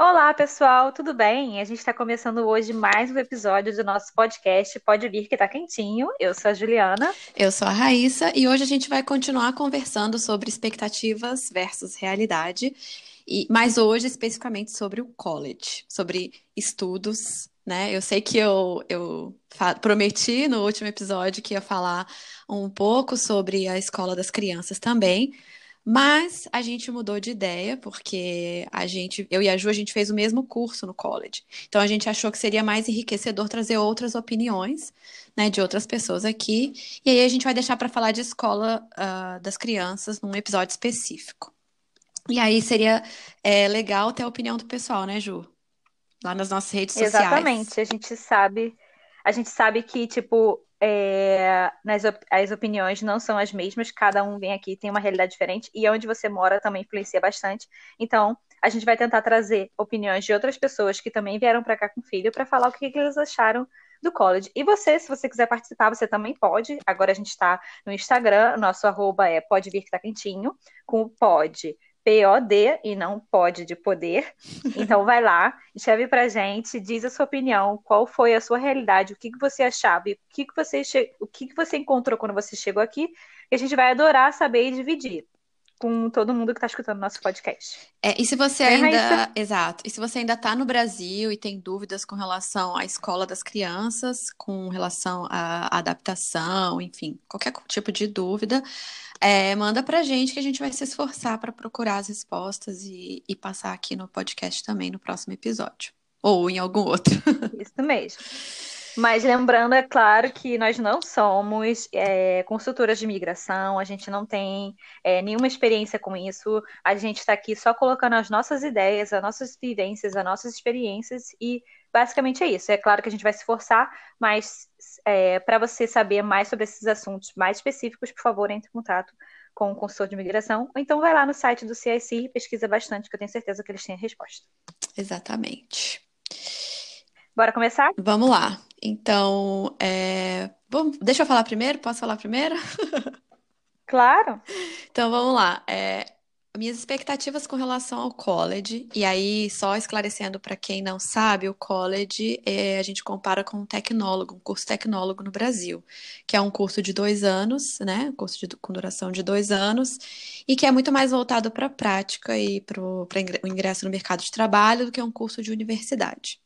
Olá, pessoal, tudo bem? A gente está começando hoje mais um episódio do nosso podcast Pode Vir que tá quentinho. Eu sou a Juliana. Eu sou a Raíssa e hoje a gente vai continuar conversando sobre expectativas versus realidade, e mas hoje especificamente sobre o college, sobre estudos, né? Eu sei que eu, eu prometi no último episódio que ia falar um pouco sobre a escola das crianças também, mas a gente mudou de ideia, porque a gente, eu e a Ju, a gente fez o mesmo curso no college. Então a gente achou que seria mais enriquecedor trazer outras opiniões, né, de outras pessoas aqui. E aí a gente vai deixar para falar de escola uh, das crianças num episódio específico. E aí seria é, legal ter a opinião do pessoal, né, Ju? Lá nas nossas redes sociais. Exatamente. A gente sabe, a gente sabe que, tipo, é, nas, as opiniões não são as mesmas, cada um vem aqui tem uma realidade diferente, e onde você mora também influencia bastante. Então, a gente vai tentar trazer opiniões de outras pessoas que também vieram para cá com filho para falar o que, que, eles acharam do college. E você, se você quiser participar, você também pode. Agora a gente está no Instagram, nosso arroba é pode vir que tá quentinho, com o pode P-O-D e não pode de poder. Então vai lá, escreve pra gente, diz a sua opinião, qual foi a sua realidade, o que, que você achava, e o que, que você che... o que, que você encontrou quando você chegou aqui, e a gente vai adorar saber e dividir com todo mundo que está escutando nosso podcast. É, e se você é, ainda, Raíssa? exato, e se você ainda está no Brasil e tem dúvidas com relação à escola das crianças, com relação à adaptação, enfim, qualquer tipo de dúvida, é, manda pra gente que a gente vai se esforçar para procurar as respostas e, e passar aqui no podcast também no próximo episódio. Ou em algum outro. Isso mesmo. Mas lembrando, é claro, que nós não somos é, consultoras de imigração, a gente não tem é, nenhuma experiência com isso, a gente está aqui só colocando as nossas ideias, as nossas vivências, as nossas experiências e basicamente é isso. É claro que a gente vai se esforçar, mas é, para você saber mais sobre esses assuntos mais específicos, por favor, entre em contato com o consultor de imigração, ou então vai lá no site do CIC e pesquisa bastante, que eu tenho certeza que eles têm a resposta. Exatamente. Bora começar? Vamos lá. Então, é... Bom, deixa eu falar primeiro? Posso falar primeiro? Claro. Então, vamos lá. É minhas expectativas com relação ao college, e aí só esclarecendo para quem não sabe, o college é, a gente compara com um tecnólogo, um curso tecnólogo no Brasil, que é um curso de dois anos, né? Um curso de, com duração de dois anos, e que é muito mais voltado para a prática e para o ingresso no mercado de trabalho do que um curso de universidade.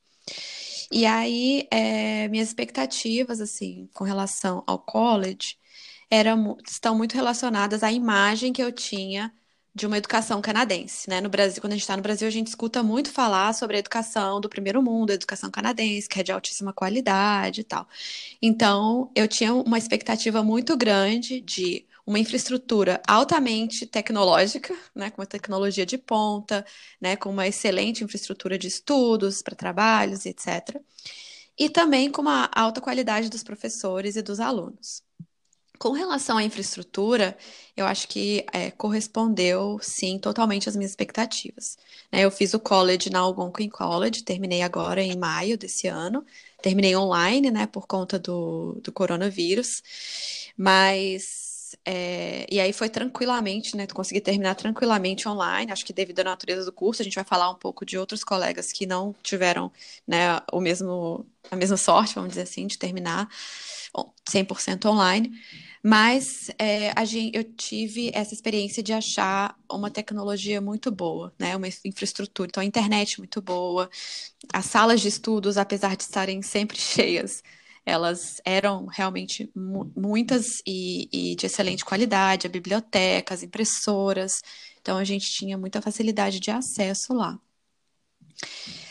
E aí, é, minhas expectativas, assim, com relação ao college, eram, estão muito relacionadas à imagem que eu tinha de uma educação canadense, né? No Brasil, quando a gente está no Brasil, a gente escuta muito falar sobre a educação do primeiro mundo, a educação canadense, que é de altíssima qualidade e tal. Então, eu tinha uma expectativa muito grande de uma infraestrutura altamente tecnológica, né, com uma tecnologia de ponta, né, com uma excelente infraestrutura de estudos para trabalhos, etc. E também com uma alta qualidade dos professores e dos alunos. Com relação à infraestrutura, eu acho que é, correspondeu, sim, totalmente às minhas expectativas. Né, eu fiz o college na Algonquin College, terminei agora em maio desse ano. Terminei online, né, por conta do, do coronavírus. Mas é, e aí foi tranquilamente, né? Consegui terminar tranquilamente online. Acho que devido à natureza do curso, a gente vai falar um pouco de outros colegas que não tiveram, né, o mesmo, a mesma sorte, vamos dizer assim, de terminar 100% online. Mas é, a gente, eu tive essa experiência de achar uma tecnologia muito boa, né? Uma infraestrutura. Então, a internet muito boa, as salas de estudos, apesar de estarem sempre cheias, elas eram realmente mu muitas e, e, de excelente qualidade, a biblioteca, as impressoras. Então, a gente tinha muita facilidade de acesso lá.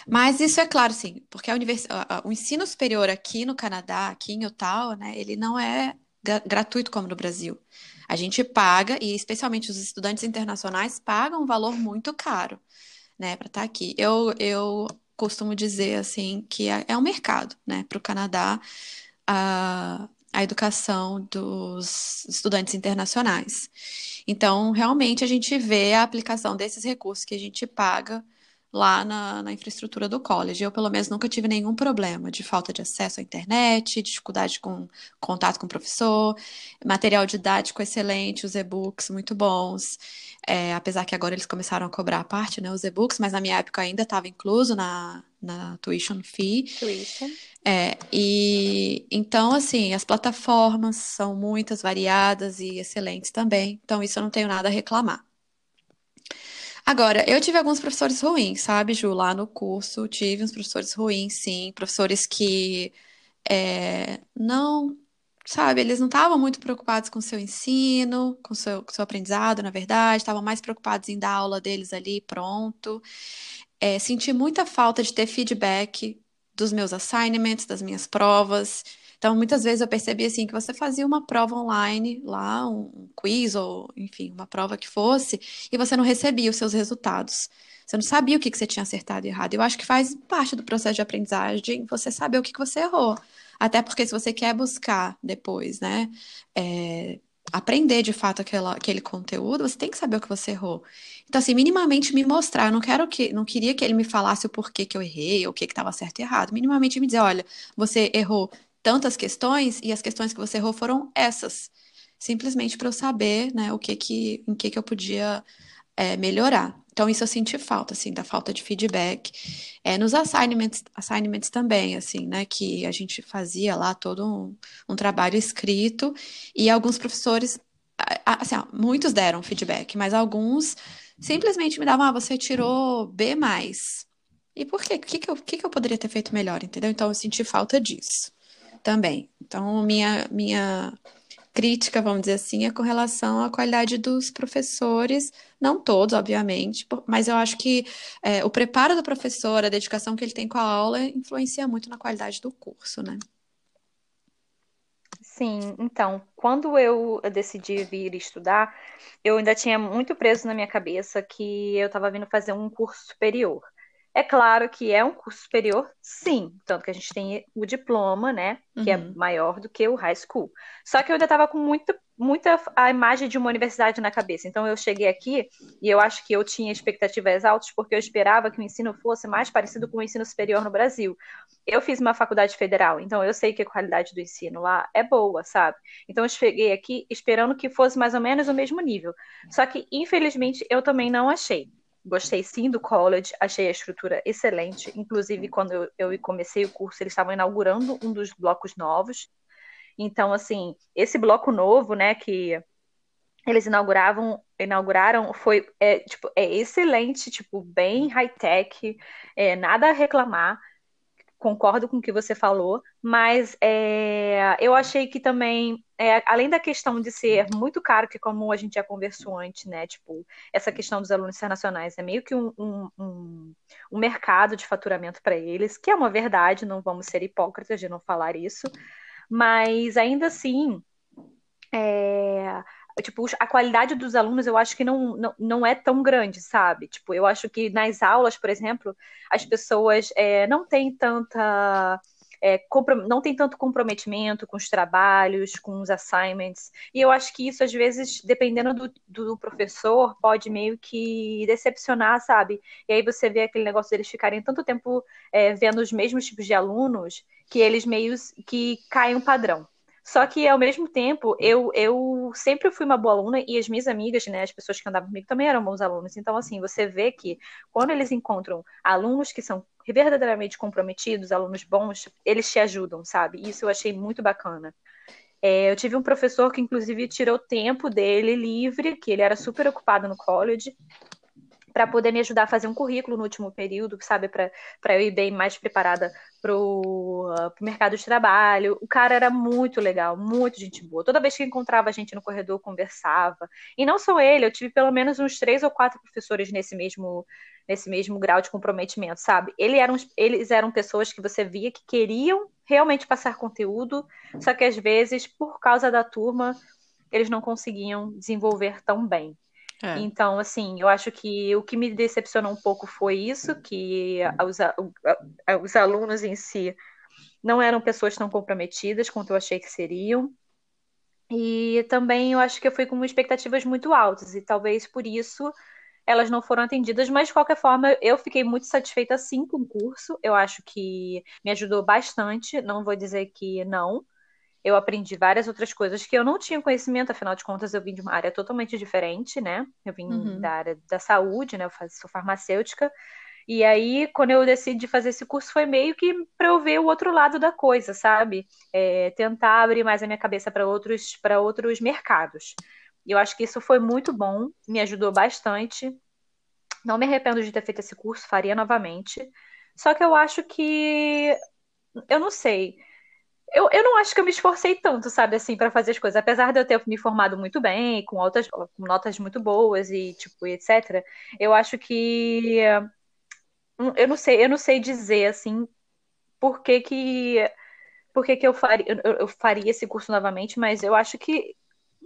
Mas isso é claro, sim, porque a univers... o ensino superior aqui no Canadá, aqui em Ottawa, né, ele não é gratuito como no Brasil. A gente paga, e especialmente os estudantes internacionais pagam um valor muito caro, né, para estar tá aqui. Eu, eu costumo dizer, assim, que é, é um mercado, né, para o Canadá, a, a educação dos estudantes internacionais. Então, realmente, a gente vê a aplicação desses recursos que a gente paga lá na, na, infraestrutura do college. Eu, pelo menos, nunca tive nenhum problema de falta de acesso à internet, dificuldade com contato com o professor, material didático excelente, os e-books muito bons. É, apesar que agora eles começaram a cobrar a parte, né, os e-books, mas na minha época ainda estava incluso na, na tuition fee. Tuition. É, e então, assim, as plataformas são muitas, variadas e excelentes também. Então, isso eu não tenho nada a reclamar. Agora, eu tive alguns professores ruins, sabe, Ju? Lá no curso, tive uns professores ruins, sim. Professores que é, não, sabe, eles não estavam muito preocupados com o seu ensino, com o seu, com seu aprendizado, na verdade, estavam mais preocupados em dar aula deles ali, pronto. É, senti muita falta de ter feedback dos meus assignments, das minhas provas. Então, muitas vezes eu percebi assim que você fazia uma prova online lá, um quiz ou, enfim, uma prova que fosse, e você não recebia os seus resultados. Você não sabia o que, que você tinha acertado e errado. Eu acho que faz parte do processo de aprendizagem você saber o que, que você errou. Até porque se você quer buscar depois, né, é, aprender de fato aquela, aquele conteúdo, você tem que saber o que você errou. Então, assim, minimamente me mostrar. Eu não quero que, não queria que ele me falasse o porquê que eu errei, ou o que estava certo e errado. Minimamente me dizer, olha, você errou tantas questões e as questões que você errou foram essas. Simplesmente para eu saber, né, o que que, em que que eu podia é, melhorar. Então, isso eu senti falta, assim, da falta de feedback. É, nos assignments, assignments também, assim, né, que a gente fazia lá todo um, um trabalho escrito e alguns professores, assim, ó, muitos deram feedback, mas alguns simplesmente me davam, ah, você tirou B+. E por quê? O que, que, eu, que, que eu poderia ter feito melhor, entendeu? Então, eu senti falta disso também. Então, minha, minha crítica, vamos dizer assim, é com relação à qualidade dos professores, não todos, obviamente, mas eu acho que é, o preparo do professor, a dedicação que ele tem com a aula, influencia muito na qualidade do curso, né? Sim, então, quando eu decidi vir estudar, eu ainda tinha muito preso na minha cabeça que eu estava vindo fazer um curso superior. É claro que é um curso superior, sim, tanto que a gente tem o diploma, né, que é uhum. é maior do que o high school. Só que eu ainda estava com muito, muita a imagem de uma universidade na cabeça. Então eu cheguei aqui e eu acho que eu tinha expectativas altas porque eu esperava que o ensino fosse mais parecido com o ensino superior no Brasil. Eu fiz uma faculdade federal, então eu sei que a qualidade do ensino lá é boa, sabe? Então eu cheguei aqui esperando que fosse mais ou menos o mesmo nível. Só que infelizmente eu também não achei. Gostei sim do college, achei a estrutura excelente. Inclusive, quando eu, eu comecei o curso, eles estavam inaugurando um dos blocos novos. Então, assim, esse bloco novo, né, que eles inauguravam, inauguraram, foi é, tipo, é excelente, tipo, bem high-tech, é, nada a reclamar concordo com o que você falou, mas é, eu achei que também, é, além da questão de ser muito caro, que como a gente já conversou antes, né, tipo, essa questão dos alunos internacionais é meio que um, um, um, um mercado de faturamento para eles, que é uma verdade, não vamos ser hipócritas de não falar isso, mas ainda assim, é, tipo, a qualidade dos alunos eu acho que não, não, não é tão grande, sabe? Tipo, eu acho que nas aulas, por exemplo, as pessoas é, não têm tanta. É, não tem tanto comprometimento com os trabalhos, com os assignments. E eu acho que isso, às vezes, dependendo do, do professor, pode meio que decepcionar, sabe? E aí você vê aquele negócio deles ficarem tanto tempo é, vendo os mesmos tipos de alunos que eles meio que caem um padrão. Só que, ao mesmo tempo, eu, eu sempre fui uma boa aluna e as minhas amigas, né, as pessoas que andavam comigo também eram bons alunos. Então, assim, você vê que quando eles encontram alunos que são verdadeiramente comprometidos, alunos bons, eles te ajudam, sabe? Isso eu achei muito bacana. É, eu tive um professor que, inclusive, tirou tempo dele livre, que ele era super ocupado no college, para poder me ajudar a fazer um currículo no último período, sabe, para eu ir bem mais preparada para o uh, mercado de trabalho. O cara era muito legal, muito gente boa. Toda vez que encontrava a gente no corredor, conversava. E não só ele, eu tive pelo menos uns três ou quatro professores nesse mesmo nesse mesmo grau de comprometimento, sabe? Ele eram, eles eram pessoas que você via que queriam realmente passar conteúdo, só que às vezes, por causa da turma, eles não conseguiam desenvolver tão bem. É. Então, assim, eu acho que o que me decepcionou um pouco foi isso, que os, os alunos em si não eram pessoas tão comprometidas quanto eu achei que seriam. E também eu acho que eu fui com expectativas muito altas, e talvez por isso elas não foram atendidas, mas de qualquer forma eu fiquei muito satisfeita sim com o curso. Eu acho que me ajudou bastante, não vou dizer que não. Eu aprendi várias outras coisas que eu não tinha conhecimento, afinal de contas eu vim de uma área totalmente diferente, né? Eu vim uhum. da área da saúde, né? Eu sou farmacêutica. E aí, quando eu decidi fazer esse curso, foi meio que para eu ver o outro lado da coisa, sabe? É, tentar abrir mais a minha cabeça para outros, outros mercados. E eu acho que isso foi muito bom, me ajudou bastante. Não me arrependo de ter feito esse curso, faria novamente. Só que eu acho que. Eu não sei. Eu, eu não acho que eu me esforcei tanto, sabe, assim, para fazer as coisas. Apesar de eu ter me formado muito bem, com, altas, com notas muito boas e, tipo, etc. Eu acho que. Eu não sei, eu não sei dizer, assim, por que que. Por que, que eu, faria, eu, eu faria esse curso novamente, mas eu acho que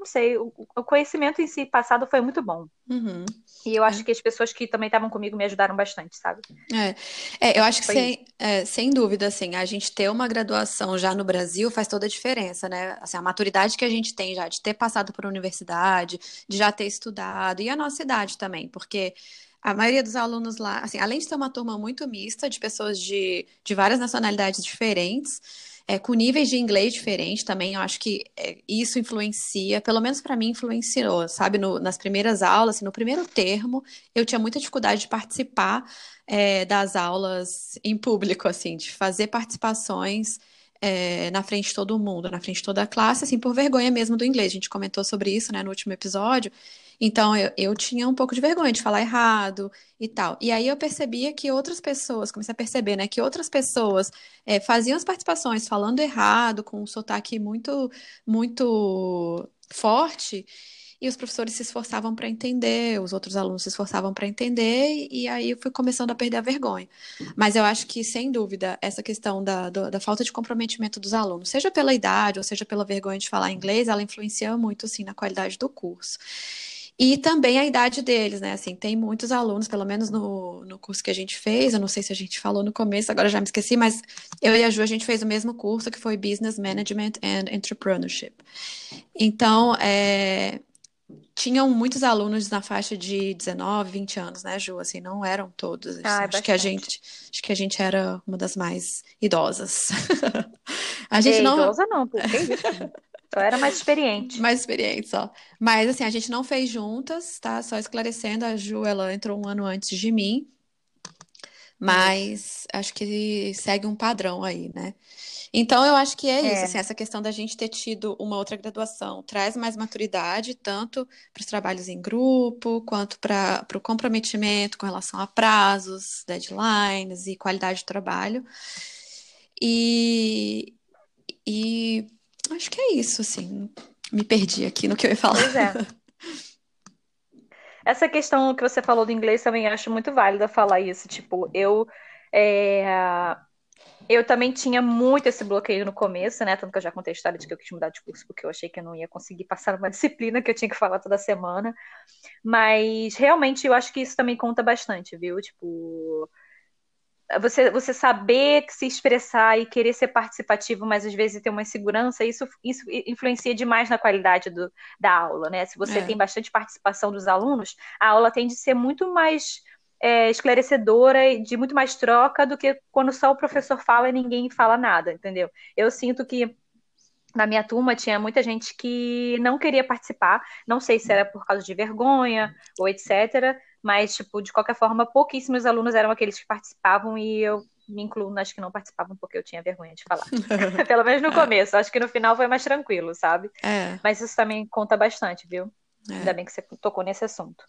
não sei, o, o, conhecimento em si passado foi muito bom. Uhum. E eu acho é. que as pessoas que também estavam comigo me ajudaram bastante, sabe? É, é eu acho que sem, é, sem dúvida, assim, a gente ter uma graduação já no Brasil faz toda a diferença, né? Assim, a maturidade que a gente tem já de ter passado por universidade, de já ter estudado, e a nossa idade também, porque a maioria dos alunos lá, assim, além de ter uma turma muito mista de pessoas de, de várias nacionalidades diferentes, é, com níveis de inglês diferentes também, eu acho que é, isso influencia, pelo menos para mim influenciou, sabe? No, nas primeiras aulas, assim, no primeiro termo, eu tinha muita dificuldade de participar é, das aulas em público, assim, de fazer participações é, na frente de todo mundo, na frente de toda a classe, assim, por vergonha mesmo do inglês. A gente comentou sobre isso, né, no último episódio. Então, eu, eu tinha um pouco de vergonha de falar errado e tal. E aí eu percebia que outras pessoas, comecei a perceber, né, que outras pessoas é, faziam as participações falando errado, com um sotaque muito, muito forte, e os professores se esforçavam para entender, os outros alunos se esforçavam para entender, e, aí eu fui começando a perder a vergonha. Mas eu acho que, sem dúvida, essa questão da, da, da, falta de comprometimento dos alunos, seja pela idade ou seja pela vergonha de falar inglês, ela influencia muito, sim, na qualidade do curso. E também a idade deles, né? Assim, tem muitos alunos, pelo menos no, no curso que a gente fez, eu não sei se a gente falou no começo, agora já me esqueci, mas eu e a Ju, a gente fez o mesmo curso que foi Business Management and Entrepreneurship. Então, é, tinham muitos alunos na faixa de 19, 20 anos, né, Ju? Assim, não eram todos. Ah, é acho que a gente, acho que a gente era uma das mais idosas. a gente não idosa não, porque Só era mais experiente. Mais experiente, só. Mas, assim, a gente não fez juntas, tá? Só esclarecendo, a Ju, ela entrou um ano antes de mim. Mas acho que segue um padrão aí, né? Então, eu acho que é, é. isso, assim, essa questão da gente ter tido uma outra graduação traz mais maturidade, tanto para os trabalhos em grupo, quanto para o comprometimento com relação a prazos, deadlines e qualidade de trabalho. E, e Acho que é isso, assim. Me perdi aqui no que eu ia falar. Pois é. Essa questão que você falou do inglês também acho muito válida falar isso. Tipo, eu. É... Eu também tinha muito esse bloqueio no começo, né? Tanto que eu já contei a história de que eu quis mudar de curso porque eu achei que eu não ia conseguir passar uma disciplina que eu tinha que falar toda semana. Mas realmente eu acho que isso também conta bastante, viu? Tipo, você, você saber se expressar e querer ser participativo, mas às vezes ter uma insegurança, isso, isso influencia demais na qualidade do, da aula, né? Se você é. tem bastante participação dos alunos, a aula tende a ser muito mais é, esclarecedora e de muito mais troca do que quando só o professor fala e ninguém fala nada, entendeu? Eu sinto que na minha turma tinha muita gente que não queria participar, não sei se era por causa de vergonha ou etc, mas, tipo, de qualquer forma, pouquíssimos alunos eram aqueles que participavam e eu me incluo nas que não participavam porque eu tinha vergonha de falar. Pelo menos no começo. Acho que no final foi mais tranquilo, sabe? É. Mas isso também conta bastante, viu? É. Ainda bem que você tocou nesse assunto.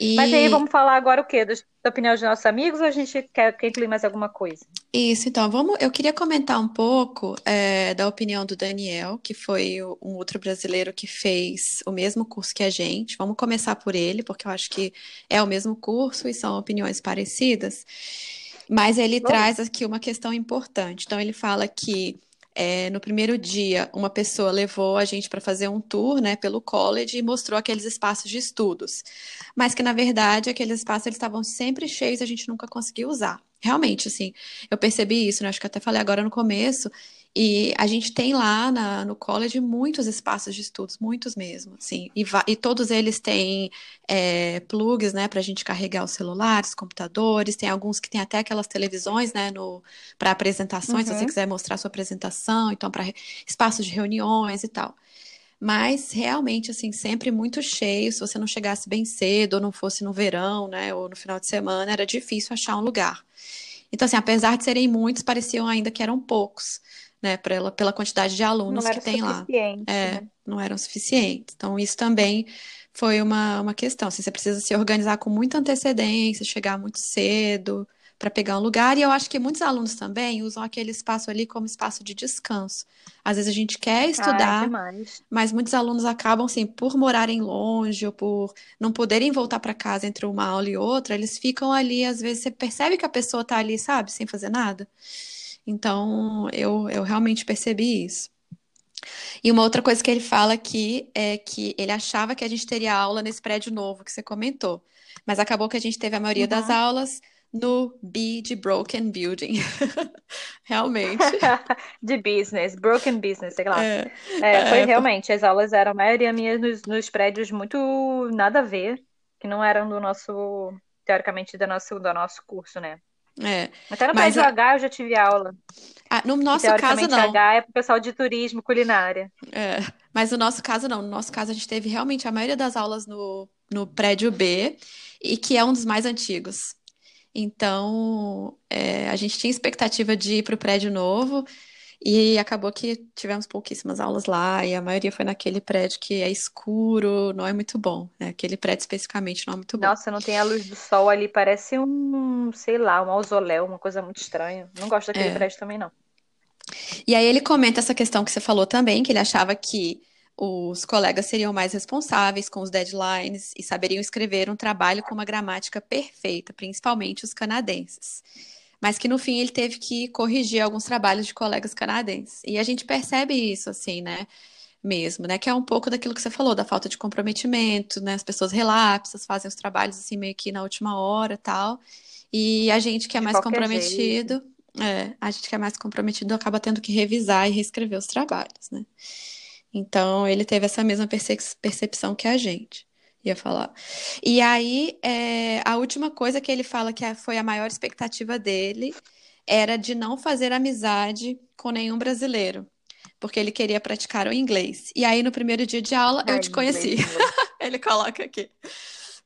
E... Mas aí vamos falar agora o quê? Da opinião dos nossos amigos ou a gente quer, quer incluir mais alguma coisa? Isso, então, vamos. Eu queria comentar um pouco é, da opinião do Daniel, que foi um outro brasileiro que fez o mesmo curso que a gente. Vamos começar por ele, porque eu acho que é o mesmo curso e são opiniões parecidas. Mas ele Bom. traz aqui uma questão importante. Então, ele fala que é, no primeiro dia, uma pessoa levou a gente para fazer um tour, né, pelo college e mostrou aqueles espaços de estudos. Mas que, na verdade, aqueles espaços eles estavam sempre cheios, a gente nunca conseguiu usar. Realmente, assim, eu percebi isso, né? Acho que até falei agora no começo. E a gente tem lá na, no college muitos espaços de estudos, muitos mesmo, assim, e, e todos eles têm é, plugs, né, para a gente carregar os celulares, computadores, tem alguns que tem até aquelas televisões, né, para apresentações, uhum. se você uhum. quiser mostrar sua apresentação, então para espaços de reuniões e tal. Mas realmente, assim, sempre muito cheio. Se você não chegasse bem cedo, ou não fosse no verão, né, ou no final de semana, era difícil achar um lugar. Então, assim, apesar de serem muitos, pareciam ainda que eram poucos, né, pela, pela quantidade de alunos que tem lá. É, né? não eram suficientes. Então, isso também foi uma, uma questão. Assim, você precisa se organizar com muita antecedência, chegar muito cedo para pegar um lugar. E eu acho que muitos alunos também usam aquele espaço ali como espaço de descanso. Às vezes a gente quer estudar, Ai, mas muitos alunos acabam, assim, por morarem longe ou por não poderem voltar para casa entre uma aula e outra, eles ficam ali, às vezes você percebe que a pessoa está ali, sabe, sem fazer nada. Então, eu, eu realmente percebi isso. E uma outra coisa que ele fala aqui é que ele achava que a gente teria aula nesse prédio novo que você comentou, mas acabou que a gente teve a maioria uhum. das aulas no B de Broken Building. realmente. de business, broken business, sei lá. É, é, foi é, realmente, as aulas eram a maioria minha nos, nos prédios muito nada a ver, que não eram do nosso, teoricamente, do nosso, do nosso curso, né? É. Até no prédio a... H eu já tive aula. Ah, no nosso caso, não. H é para o pessoal de turismo, culinária. É, mas no nosso caso, não. No nosso caso, a gente teve realmente a maioria das aulas no, no prédio B, e que é um dos mais antigos. Então, é, a gente tinha expectativa de ir para o prédio novo e acabou que tivemos pouquíssimas aulas lá e a maioria foi naquele prédio que é escuro, não é muito bom. Né? Aquele prédio especificamente não é muito bom. Nossa, não tem a luz do sol ali, parece um, sei lá, um mausoléu, uma coisa muito estranha. Não gosto daquele é. prédio também, não. E aí ele comenta essa questão que você falou também, que ele achava que os colegas seriam mais responsáveis com os deadlines e saberiam escrever um trabalho com uma gramática perfeita, principalmente os canadenses. Mas que no fim ele teve que corrigir alguns trabalhos de colegas canadenses. E a gente percebe isso, assim, né? Mesmo, né? Que é um pouco daquilo que você falou, da falta de comprometimento, né? As pessoas relapsas, fazem os trabalhos assim meio que na última hora tal. E a gente que é de mais comprometido, é, a gente que é mais comprometido acaba tendo que revisar e reescrever os trabalhos, né? Então, ele teve essa mesma percepção que a gente ia falar. E aí, é, a última coisa que ele fala que foi a maior expectativa dele era de não fazer amizade com nenhum brasileiro, porque ele queria praticar o inglês. E aí, no primeiro dia de aula, eu te conheci. ele coloca aqui.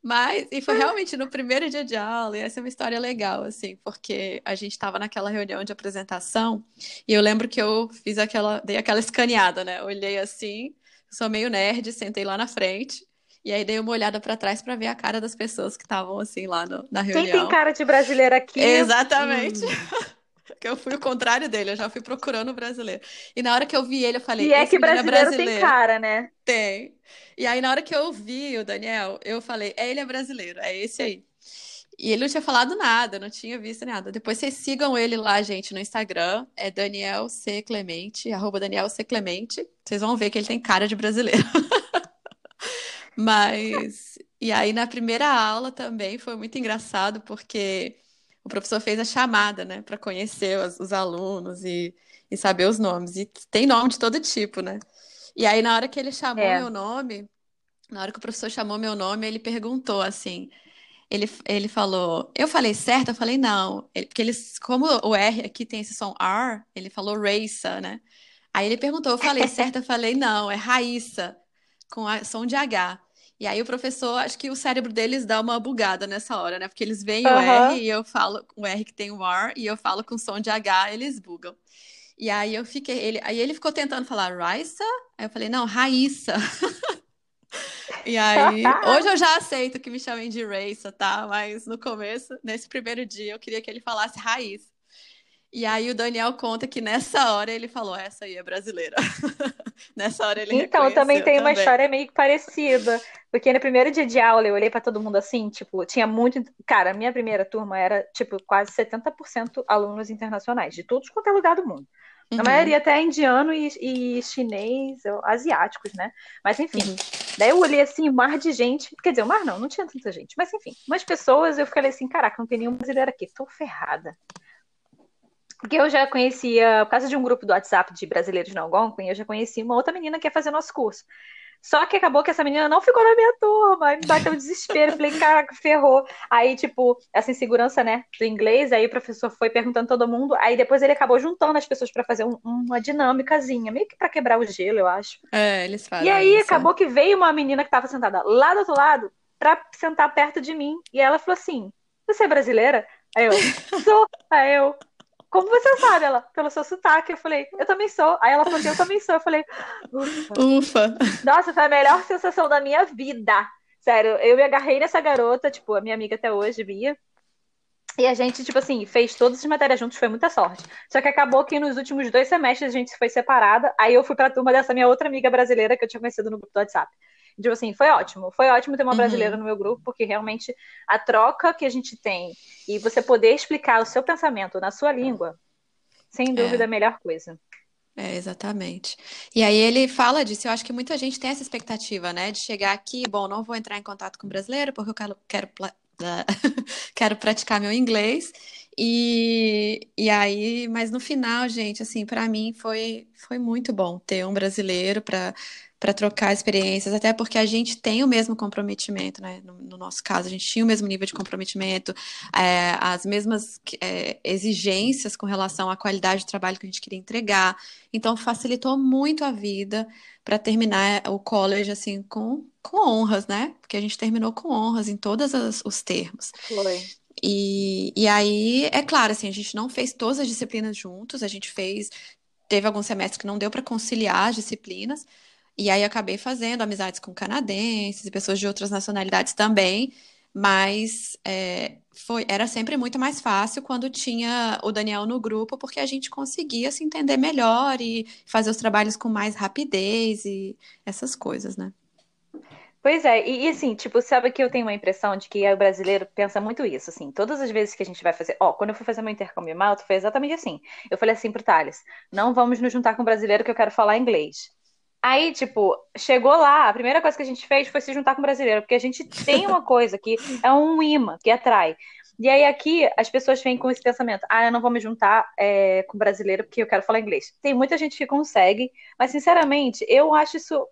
Mas, e foi realmente no primeiro dia de aula, e essa é uma história legal, assim, porque a gente estava naquela reunião de apresentação, e eu lembro que eu fiz aquela, dei aquela escaneada, né? Olhei assim, sou meio nerd, sentei lá na frente, e aí dei uma olhada para trás para ver a cara das pessoas que estavam assim lá no, na reunião. Quem tem cara de brasileiro aqui? Exatamente. Hum. que eu fui o contrário dele, eu já fui procurando o brasileiro. E na hora que eu vi ele, eu falei, e é que brasileiro, é brasileiro tem cara, né? Tem. E aí, na hora que eu vi o Daniel, eu falei, é, ele é brasileiro, é esse aí. E ele não tinha falado nada, não tinha visto nada. Depois vocês sigam ele lá, gente, no Instagram. É Daniel C. Clemente, arroba Daniel C. Clemente. Vocês vão ver que ele tem cara de brasileiro. Mas. E aí, na primeira aula também foi muito engraçado, porque o professor fez a chamada, né, para conhecer os, os alunos e, e saber os nomes. E tem nome de todo tipo, né? E aí, na hora que ele chamou é. meu nome, na hora que o professor chamou meu nome, ele perguntou assim. Ele, ele falou, eu falei certo? Eu falei não. Ele, porque eles, como o R aqui tem esse som R, ele falou Raissa, né? Aí ele perguntou, eu falei certo? Eu falei não, é Raíssa, com a, som de H. E aí o professor, acho que o cérebro deles dá uma bugada nessa hora, né? Porque eles veem uhum. o R e eu falo, o R que tem o R, e eu falo com som de H, eles bugam. E aí eu fiquei, ele, aí ele ficou tentando falar Raissa, aí eu falei, não, Raíssa. e aí, hoje eu já aceito que me chamem de Raissa, tá? Mas no começo, nesse primeiro dia, eu queria que ele falasse Raíssa. E aí o Daniel conta que nessa hora ele falou, essa aí é brasileira. nessa hora ele Então, também tem uma história meio que parecida. Porque no primeiro dia de aula eu olhei para todo mundo assim, tipo, tinha muito. Cara, a minha primeira turma era, tipo, quase 70% alunos internacionais, de todos quanto é lugar do mundo. Uhum. A maioria até indiano e, e chinês, ou, asiáticos, né? Mas enfim. Uhum. Daí eu olhei assim, um mar de gente. Quer dizer, o mar não, não tinha tanta gente. Mas enfim, umas pessoas, eu falei assim, caraca, não tem nenhum brasileiro aqui, tô ferrada. Porque eu já conhecia, por causa de um grupo do WhatsApp de brasileiros no Algonquin, eu já conheci uma outra menina que ia fazer nosso curso. Só que acabou que essa menina não ficou na minha turma. Aí me bateu um desespero. Falei, caraca, ferrou. Aí, tipo, essa insegurança, né, do inglês. Aí o professor foi perguntando todo mundo. Aí depois ele acabou juntando as pessoas para fazer um, uma dinâmicazinha, meio que para quebrar o gelo, eu acho. É, eles fazem. E aí isso. acabou que veio uma menina que tava sentada lá do outro lado pra sentar perto de mim. E ela falou assim: Você é brasileira? Aí eu, sou. Aí eu, como você sabe? Ela, pelo seu sotaque. Eu falei, eu também sou. Aí ela falou assim, eu também sou. Eu falei, ufa. Ufa. Nossa, foi a melhor sensação da minha vida. Sério, eu me agarrei nessa garota, tipo, a minha amiga até hoje, Bia. E a gente, tipo assim, fez todas as matérias juntos, foi muita sorte. Só que acabou que nos últimos dois semestres a gente foi separada. Aí eu fui pra turma dessa minha outra amiga brasileira que eu tinha conhecido no grupo do WhatsApp. Tipo assim, foi ótimo. Foi ótimo ter uma Uhum. brasileira no meu grupo, porque realmente a troca que a gente tem e você poder explicar o seu pensamento na sua língua, sem dúvida, é a melhor coisa. É, exatamente. E aí ele fala disso, eu acho que muita gente tem essa expectativa, né, de chegar aqui, bom, não vou entrar em contato com brasileiro porque eu quero, quero, quero praticar meu inglês. E, e aí, mas no final, gente, assim, para mim foi, foi muito bom ter um brasileiro para para trocar experiências, até porque a gente tem o mesmo comprometimento, né? No, no nosso caso, a gente tinha o mesmo nível de comprometimento, é, as mesmas é, exigências com relação à qualidade de trabalho que a gente queria entregar. Então, facilitou muito a vida para terminar o college assim com, com honras, né? Porque a gente terminou com honras em todos os termos. Foi. E, e aí, é claro, assim, a gente não fez todas as disciplinas juntos, a gente fez, teve alguns semestres que não deu para conciliar as disciplinas, e aí acabei fazendo amizades com canadenses e pessoas de outras nacionalidades também, mas é, foi, era sempre muito mais fácil quando tinha o Daniel no grupo, porque a gente conseguia se entender melhor e fazer os trabalhos com mais rapidez e essas coisas, né? Pois é, e, e assim, tipo, sabe que eu tenho uma impressão de que o brasileiro pensa muito isso, assim, todas as vezes que a gente vai fazer, ó, quando eu fui fazer meu intercâmbio em Malta, foi exatamente assim. Eu falei assim pro Thales, não vamos nos juntar com brasileiro que eu quero falar inglês. Aí, tipo, chegou lá, a primeira coisa que a gente fez foi se juntar com brasileiro, porque a gente tem uma coisa que é um imã que atrai. E aí aqui as pessoas vêm com esse pensamento, ah, eu não vou me juntar é, com brasileiro porque eu quero falar inglês. Tem muita gente que consegue, mas sinceramente, eu acho isso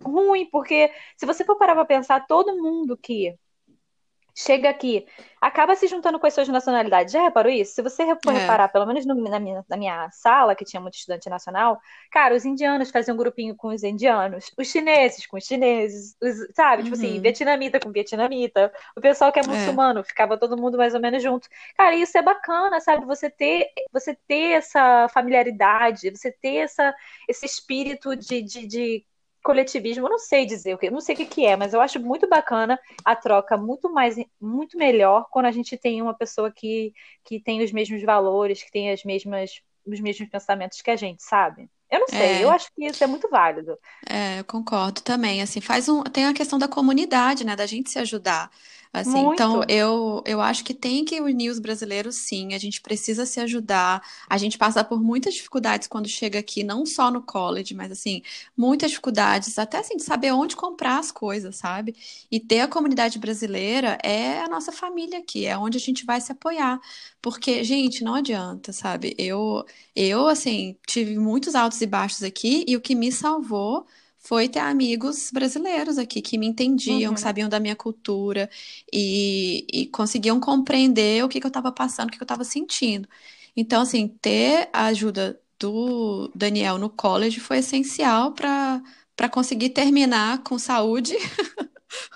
ruim, porque se você for parar pra pensar, todo mundo que chega aqui acaba se juntando com as suas nacionalidades. Já reparou isso? Se você for É. reparar, pelo menos no- na, minha, na minha sala, que tinha muito estudante nacional, cara, os indianos faziam um grupinho com os indianos, os chineses com os chineses, os- sabe? Tipo assim, Uhum. vietnamita com vietnamita, o pessoal que é muçulmano, ficava todo mundo mais ou menos junto. Cara, isso é bacana, sabe? Você ter, você ter essa familiaridade, você ter essa, esse espírito de, de, de coletivismo, eu não sei dizer o que, não sei o que que é, mas eu acho muito bacana a troca muito mais, muito melhor quando a gente tem uma pessoa que, que tem os mesmos valores, que tem as mesmas, os mesmos pensamentos que a gente, sabe? Eu não sei, É. eu acho que isso é muito válido. É, eu concordo também. Assim, faz um, tem a questão da comunidade, né, da gente se ajudar. Assim, Muito. então eu, eu acho que tem que unir os brasileiros, sim. A gente precisa se ajudar. A gente passa por muitas dificuldades quando chega aqui, não só no college, mas assim, muitas dificuldades, até assim, de saber onde comprar as coisas, sabe? E ter a comunidade brasileira é a nossa família aqui, é onde a gente vai se apoiar. Porque, gente, não adianta, sabe? Eu, eu assim, tive muitos altos e baixos aqui, e o que me salvou foi ter amigos brasileiros aqui que me entendiam, Uhum. que sabiam da minha cultura e, e conseguiam compreender o que que eu estava passando, o que que eu estava sentindo. Então, assim, ter a ajuda do Daniel no college foi essencial para para conseguir terminar com saúde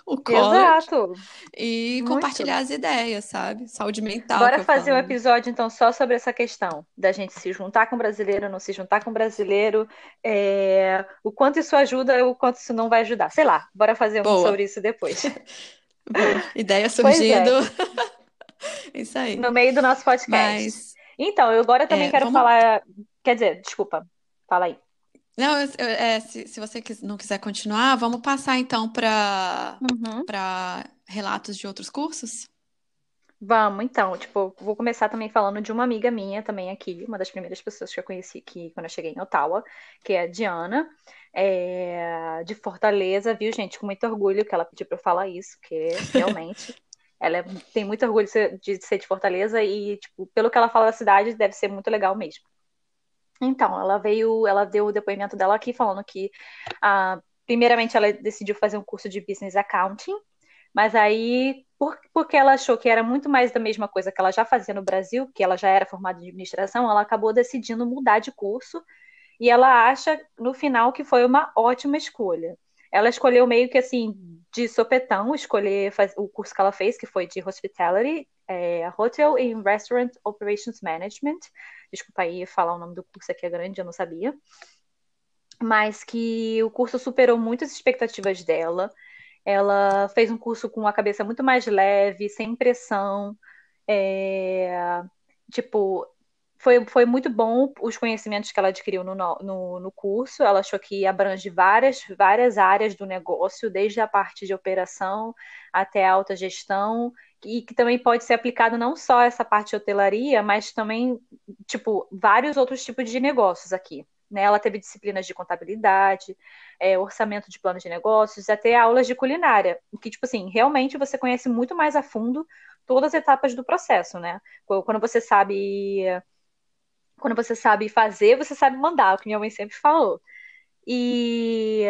o college Exato. e Muito. compartilhar as ideias, sabe? Saúde mental, Bora fazer um falo, né? episódio, então, só sobre essa questão da gente se juntar com brasileiro, não se juntar com brasileiro, é, o quanto isso ajuda, o quanto isso não vai ajudar. Sei lá, bora fazer um Boa. sobre isso depois. Ideia é. surgindo. Isso aí. No meio do nosso podcast. Mas, Então, eu agora também é, quero vamos. falar. Quer dizer, desculpa, fala aí. Não, eu- eu- é, se, se você quis- não quiser continuar, vamos passar então para Uhum. para relatos de outros cursos? Vamos, então, tipo, vou começar também falando de uma amiga minha também aqui, uma das primeiras pessoas que eu conheci aqui quando eu cheguei em Ottawa, que é a Diana, é, de Fortaleza, viu, gente? Com muito orgulho que ela pediu pra eu falar isso, que realmente Ela é, tem muito orgulho de ser, de ser de Fortaleza e, tipo, pelo que ela fala da cidade, deve ser muito legal mesmo. Então, ela veio, ela deu o depoimento dela aqui falando que, ah, primeiramente, ela decidiu fazer um curso de Business Accounting, mas aí, por, porque ela achou que era muito mais da mesma coisa que ela já fazia no Brasil, que ela já era formada em administração, ela acabou decidindo mudar de curso e ela acha, no final, que foi uma ótima escolha. Ela escolheu meio que assim, de sopetão, escolher o curso que ela fez, que foi de Hospitality, é, Hotel and Restaurant Operations Management. Desculpa aí falar o nome do curso aqui é grande, eu não sabia. Mas que o curso superou muitas expectativas dela. Ela fez um curso com a cabeça muito mais leve, sem pressão. É, tipo, foi, foi muito bom os conhecimentos que ela adquiriu no, no, no, curso. Ela achou que abrange várias, várias áreas do negócio, desde a parte de operação até a alta gestão, e que também pode ser aplicado não só essa parte de hotelaria, mas também, tipo, vários outros tipos de negócios aqui. Né? Ela teve disciplinas de contabilidade, é, orçamento de plano de negócios, até aulas de culinária, que, tipo assim, realmente você conhece muito mais a fundo todas as etapas do processo, né? Quando você sabe quando você sabe fazer, você sabe mandar, o que minha mãe sempre falou. E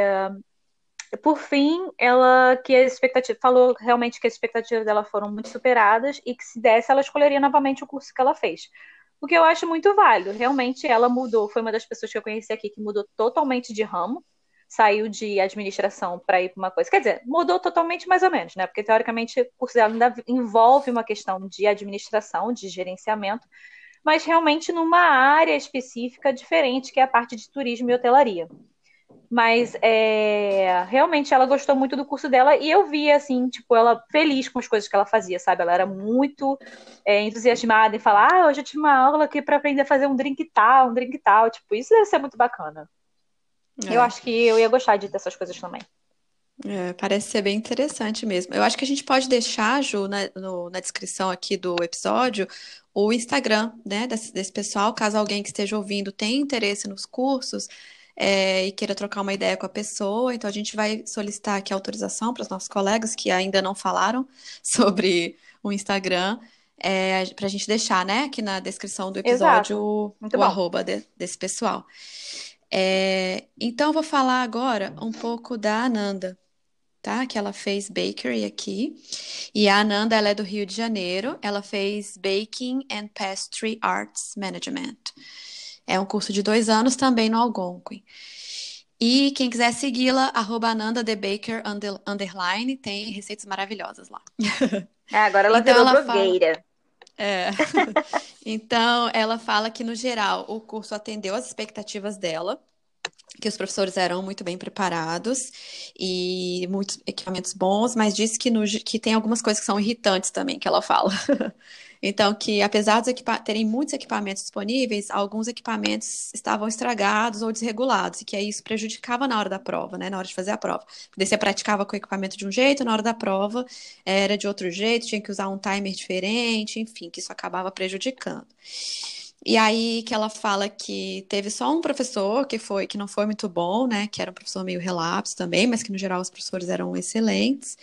por fim, ela que a expectativa falou realmente que as expectativas dela foram muito superadas e que se desse ela escolheria novamente o curso que ela fez. O que eu acho muito válido. Realmente ela mudou, foi uma das pessoas que eu conheci aqui que mudou totalmente de ramo, saiu de administração para ir para uma coisa. Quer dizer, mudou totalmente mais ou menos, né? Porque teoricamente o curso dela ainda envolve uma questão de administração, de gerenciamento, mas realmente numa área específica diferente, que é a parte de turismo e hotelaria. Mas é, realmente ela gostou muito do curso dela e eu vi, assim, tipo, ela feliz com as coisas que ela fazia, sabe? Ela era muito é, entusiasmada em falar: ah, hoje eu tive uma aula aqui para aprender a fazer um drink tal, um drink tal. Tipo, isso deve ser muito bacana. É. Eu acho que eu ia gostar de dessas coisas também. É, parece ser bem interessante mesmo. Eu acho que a gente pode deixar, Ju, na, no, na descrição aqui do episódio, o Instagram, né, desse, desse pessoal, caso alguém que esteja ouvindo tenha interesse nos cursos é, e queira trocar uma ideia com a pessoa. Então, a gente vai solicitar aqui autorização para os nossos colegas que ainda não falaram sobre o Instagram. É, para a gente deixar, né, aqui na descrição do episódio o, o arroba de, desse pessoal. É, então, eu vou falar agora um pouco da Ananda tá? Que ela fez bakery aqui. E a Ananda, ela é do Rio de Janeiro. Ela fez Baking and Pastry Arts Management. É um curso de dois anos também no Algonquin. E quem quiser segui-la, arroba Ananda The Baker underline, tem receitas maravilhosas lá. É, agora ela então, virou ela blogueira. Fala... É. então, ela fala que, no geral, o curso atendeu às expectativas dela que os professores eram muito bem preparados e muitos equipamentos bons, mas disse que, no, que tem algumas coisas que são irritantes também, que ela fala. então, que apesar de terem muitos equipamentos disponíveis, alguns equipamentos estavam estragados ou desregulados, e que isso prejudicava na hora da prova, né, na hora de fazer a prova. Porque você praticava com o equipamento de um jeito, na hora da prova era de outro jeito, tinha que usar um timer diferente, enfim, que isso acabava prejudicando. E aí que ela fala que teve só um professor que foi que não foi muito bom, né? Que era um professor meio relapso também, mas que no geral os professores eram excelentes.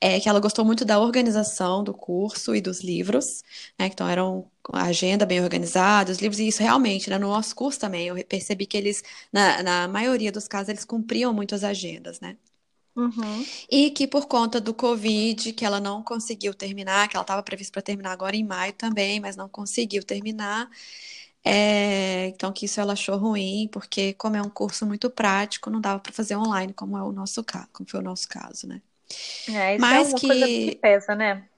É, que ela gostou muito da organização do curso e dos livros, né? Então eram a agenda bem organizada, os livros, e isso realmente, né, no nosso curso também, eu percebi que eles, na, na maioria dos casos, eles cumpriam muito as agendas, né? Uhum. E que por conta do Covid, que ela não conseguiu terminar, que ela estava prevista para terminar agora em maio também, mas não conseguiu terminar. É, então, que isso ela achou ruim, porque como é um curso muito prático, não dava para fazer online, como é o nosso caso, como foi o nosso caso, né? É, isso mas é uma que, coisa que pesa, né?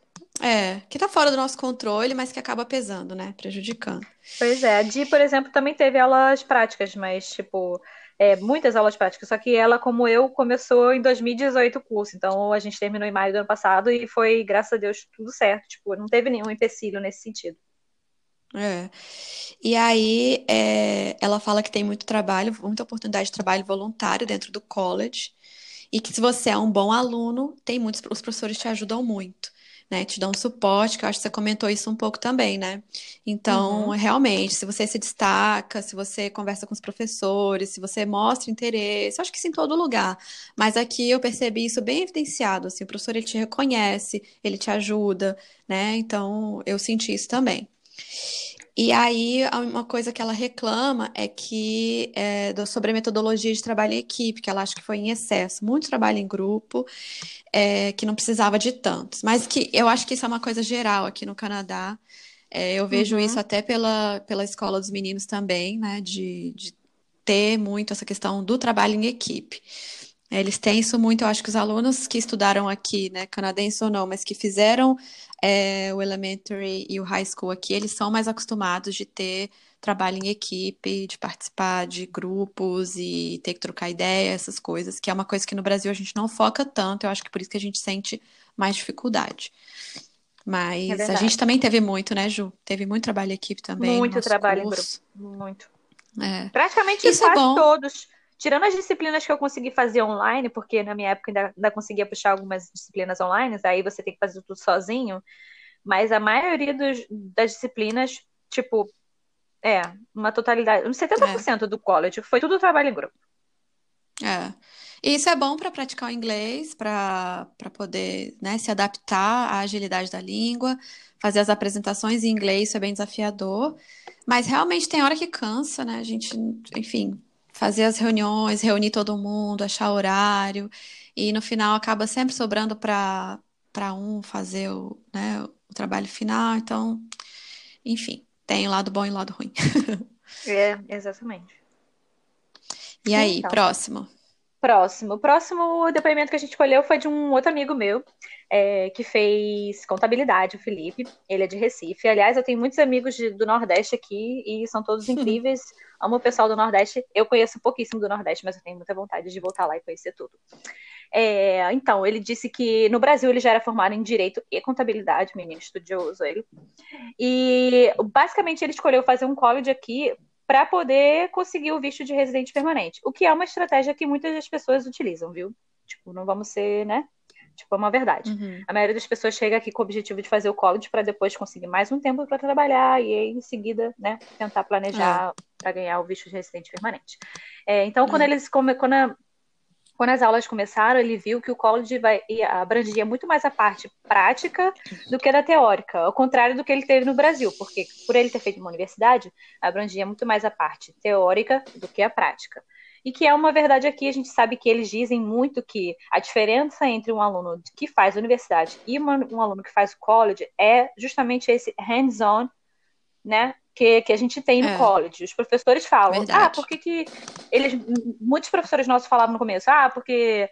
É, que tá fora do nosso controle, mas que acaba pesando, né? Prejudicando. Pois é, a Di, por exemplo, também teve aulas práticas, mas, tipo, é, muitas aulas práticas, só que ela, como eu, começou em 2018 o curso, então a gente terminou em maio do ano passado e foi, graças a Deus, tudo certo, tipo, não teve nenhum empecilho nesse sentido. É. E aí, é, ela fala que tem muito trabalho, muita oportunidade de trabalho voluntário dentro do college, e que se você é um bom aluno, tem muitos, os professores te ajudam muito. Né? Te dão um suporte, que eu acho que você comentou isso um pouco também, né? Então, uhum. realmente, se você se destaca, se você conversa com os professores, se você mostra interesse, acho que isso em todo lugar. Mas aqui eu percebi isso bem evidenciado, assim, o professor ele te reconhece, ele te ajuda, né? Então, eu senti isso também. E aí, uma coisa que ela reclama é que é, sobre a metodologia de trabalho em equipe, que ela acha que foi em excesso, muito trabalho em grupo, é, que não precisava de tantos. Mas que eu acho que isso é uma coisa geral aqui no Canadá. É, eu vejo uhum. isso até pela, pela escola dos meninos também, né? De, de ter muito essa questão do trabalho em equipe. Eles têm isso muito, eu acho que os alunos que estudaram aqui, né, canadense ou não, mas que fizeram é, o elementary e o high school aqui, eles são mais acostumados de ter trabalho em equipe, de participar de grupos e ter que trocar ideia, essas coisas, que é uma coisa que no Brasil a gente não foca tanto, eu acho que por isso que a gente sente mais dificuldade. Mas é a gente também teve muito, né, Ju? Teve muito trabalho em equipe também. Muito trabalho curso. em grupo. Muito. É. Praticamente isso é quase é todos. Tirando as disciplinas que eu consegui fazer online, porque na minha época ainda, ainda conseguia puxar algumas disciplinas online, aí você tem que fazer tudo sozinho. Mas a maioria dos, das disciplinas, tipo, é, uma totalidade, uns 70% é. do college foi tudo trabalho em grupo. É. E isso é bom para praticar o inglês, para poder né, se adaptar à agilidade da língua, fazer as apresentações em inglês, isso é bem desafiador. Mas realmente tem hora que cansa, né? A gente, enfim, fazer as reuniões, reunir todo mundo, achar horário, e no final acaba sempre sobrando para para um fazer o, né, o trabalho final. Então, enfim, tem lado bom e lado ruim. é, exatamente. E aí, então, próximo? Próximo. O próximo depoimento que a gente escolheu foi de um outro amigo meu, é, que fez contabilidade, o Felipe. Ele é de Recife. Aliás, eu tenho muitos amigos de, do Nordeste aqui e são todos incríveis. Amo o pessoal do Nordeste. Eu conheço pouquíssimo do Nordeste, mas eu tenho muita vontade de voltar lá e conhecer tudo. É, então, ele disse que no Brasil ele já era formado em Direito e Contabilidade, menino estudioso ele. E basicamente ele escolheu fazer um college aqui para poder conseguir o visto de residente permanente. O que é uma estratégia que muitas das pessoas utilizam, viu? Tipo, não vamos ser, né? Tipo, é uma verdade. Uhum. A maioria das pessoas chega aqui com o objetivo de fazer o college para depois conseguir mais um tempo para trabalhar e aí, em seguida, né, tentar planejar é. para ganhar o visto de residente permanente. É, então, quando é. eles quando quando as aulas começaram, ele viu que o college vai, abrangia muito mais a parte prática do que a da teórica, ao contrário do que ele teve no Brasil, porque por ele ter feito uma universidade, abrangia muito mais a parte teórica do que a prática. E que é uma verdade aqui, a gente sabe que eles dizem muito que a diferença entre um aluno que faz universidade e uma, um aluno que faz college é justamente esse hands-on, né? que, que a gente tem no é. college. Os professores falam, Verdade. ah, por que, que eles. Muitos professores nossos falavam no começo, ah, porque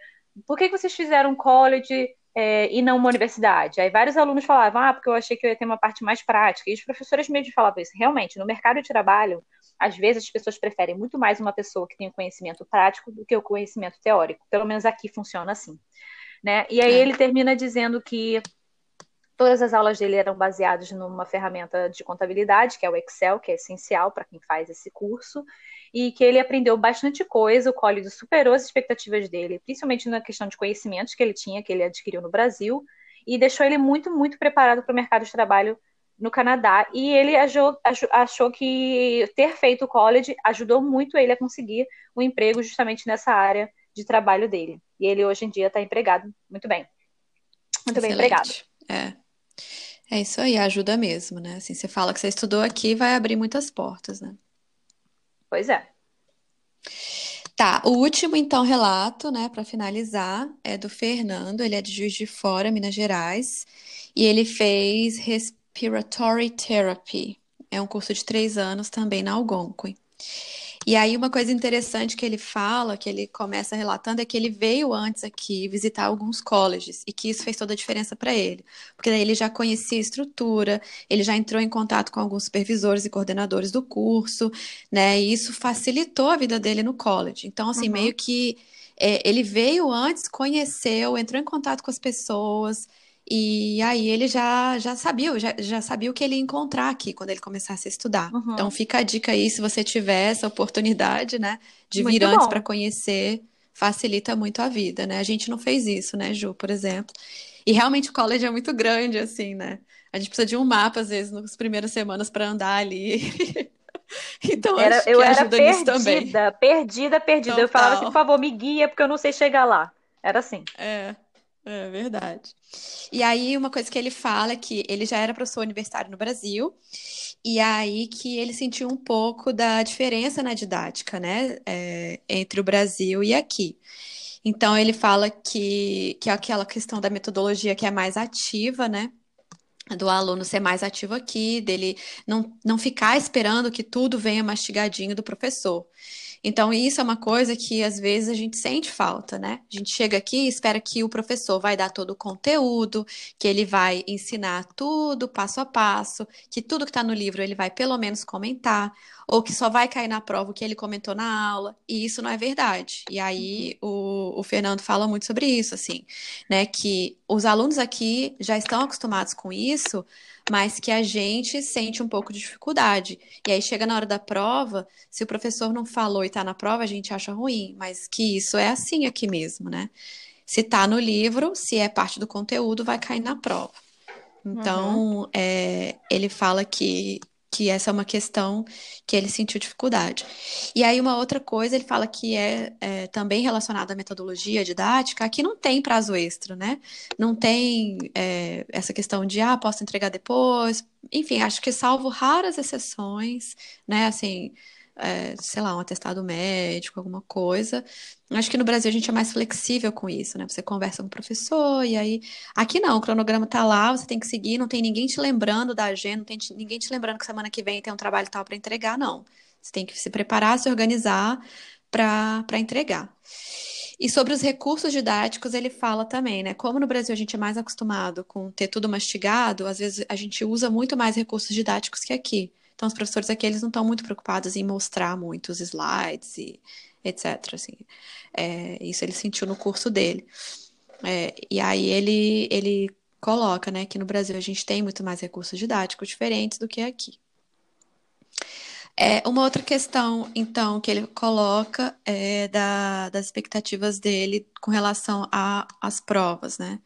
por que, que vocês fizeram college é, e não uma universidade? Aí vários alunos falavam, ah, porque eu achei que eu ia ter uma parte mais prática. E os professores mesmo falavam isso. Realmente, no mercado de trabalho, às vezes as pessoas preferem muito mais uma pessoa que tem o conhecimento prático do que o conhecimento teórico. Pelo menos aqui funciona assim. Né? E aí é. ele termina dizendo que Todas as aulas dele eram baseadas numa ferramenta de contabilidade, que é o Excel, que é essencial para quem faz esse curso, e que ele aprendeu bastante coisa, o College superou as expectativas dele, principalmente na questão de conhecimentos que ele tinha, que ele adquiriu no Brasil, e deixou ele muito, muito preparado para o mercado de trabalho no Canadá. E ele achou, achou que ter feito o college ajudou muito ele a conseguir um emprego justamente nessa área de trabalho dele. E ele hoje em dia está empregado muito bem. Muito Excelente. bem empregado. É. É isso aí, ajuda mesmo, né? Assim, você fala que você estudou aqui, vai abrir muitas portas, né? Pois é. Tá, o último, então, relato, né, para finalizar, é do Fernando. Ele é de Juiz de Fora, Minas Gerais, e ele fez Respiratory Therapy. É um curso de três anos também na Algonquin. E aí, uma coisa interessante que ele fala, que ele começa relatando, é que ele veio antes aqui visitar alguns colleges e que isso fez toda a diferença para ele. Porque daí ele já conhecia a estrutura, ele já entrou em contato com alguns supervisores e coordenadores do curso, né? E isso facilitou a vida dele no college. Então, assim, uhum. meio que é, ele veio antes, conheceu, entrou em contato com as pessoas, e aí ele já, já sabia, já, já sabia o que ele ia encontrar aqui quando ele começasse a estudar. Uhum. Então fica a dica aí, se você tiver essa oportunidade, né, de muito vir antes para conhecer, facilita muito a vida, né? A gente não fez isso, né, Ju, por exemplo. E realmente o college é muito grande, assim, né? A gente precisa de um mapa, às vezes, nas primeiras semanas para andar ali. Então, era, acho que eu era também. perdida, perdida, perdida. Eu falava assim, por favor, me guia, porque eu não sei chegar lá. Era assim. É, é verdade. E aí, uma coisa que ele fala é que ele já era professor universitário no Brasil, e aí que ele sentiu um pouco da diferença na didática, né, é, entre o Brasil e aqui. Então, ele fala que, que é aquela questão da metodologia que é mais ativa, né? Do aluno ser mais ativo aqui, dele não, não ficar esperando que tudo venha mastigadinho do professor. Então, isso é uma coisa que às vezes a gente sente falta, né? A gente chega aqui e espera que o professor vai dar todo o conteúdo, que ele vai ensinar tudo passo a passo, que tudo que está no livro ele vai pelo menos comentar, ou que só vai cair na prova o que ele comentou na aula, e isso não é verdade. E aí o, o Fernando fala muito sobre isso, assim, né? Que os alunos aqui já estão acostumados com isso, mas que a gente sente um pouco de dificuldade. E aí chega na hora da prova, se o professor não falou e está na prova, a gente acha ruim, mas que isso é assim aqui mesmo, né? Se está no livro, se é parte do conteúdo, vai cair na prova. Então, é, ele fala que, que essa é uma questão que ele sentiu dificuldade. E aí, uma outra coisa, ele fala que é, é também relacionada à metodologia didática, aqui não tem prazo extra, né? Não tem é, essa questão de, ah, posso entregar depois. Enfim, acho que salvo raras exceções, né? Assim, é, sei lá, um atestado médico, alguma coisa. Acho que no Brasil a gente é mais flexível com isso, né? Você conversa com o professor e aí. Aqui não, o cronograma tá lá, você tem que seguir, não tem ninguém te lembrando da agenda, não tem te- ninguém te lembrando que semana que vem tem um trabalho tal para entregar, não. Você tem que se preparar, se organizar para entregar. E sobre os recursos didáticos, ele fala também, né? Como no Brasil a gente é mais acostumado com ter tudo mastigado, às vezes a gente usa muito mais recursos didáticos que aqui. Então, os professores aqui, eles não estão muito preocupados em mostrar muitos slides e etc. Assim. É, isso ele sentiu no curso dele. É, e aí ele, ele coloca, né, que no Brasil a gente tem muito mais recursos didáticos diferentes do que aqui. É, uma outra questão, então, que ele coloca é da, das expectativas dele com relação às provas, né?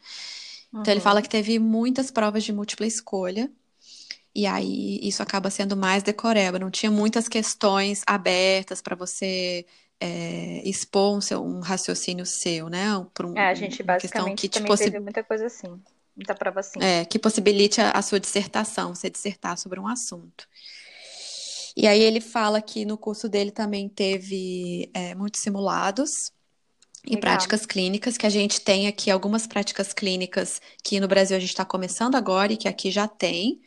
Então, ele fala Uhum. que teve muitas provas de múltipla escolha, e aí isso acaba sendo mais decoreba. Não tinha muitas questões abertas para você é, expor um, seu, um raciocínio seu, né? Por um- É, a gente basicamente que também possi- teve muita coisa assim. Muita prova assim. é, que possibilite a, a sua dissertação, você dissertar sobre um assunto. E aí ele fala que no curso dele também teve é, muitos simulados e Legal. práticas clínicas, que a gente tem aqui algumas práticas clínicas que no Brasil a gente está começando agora e que aqui já tem,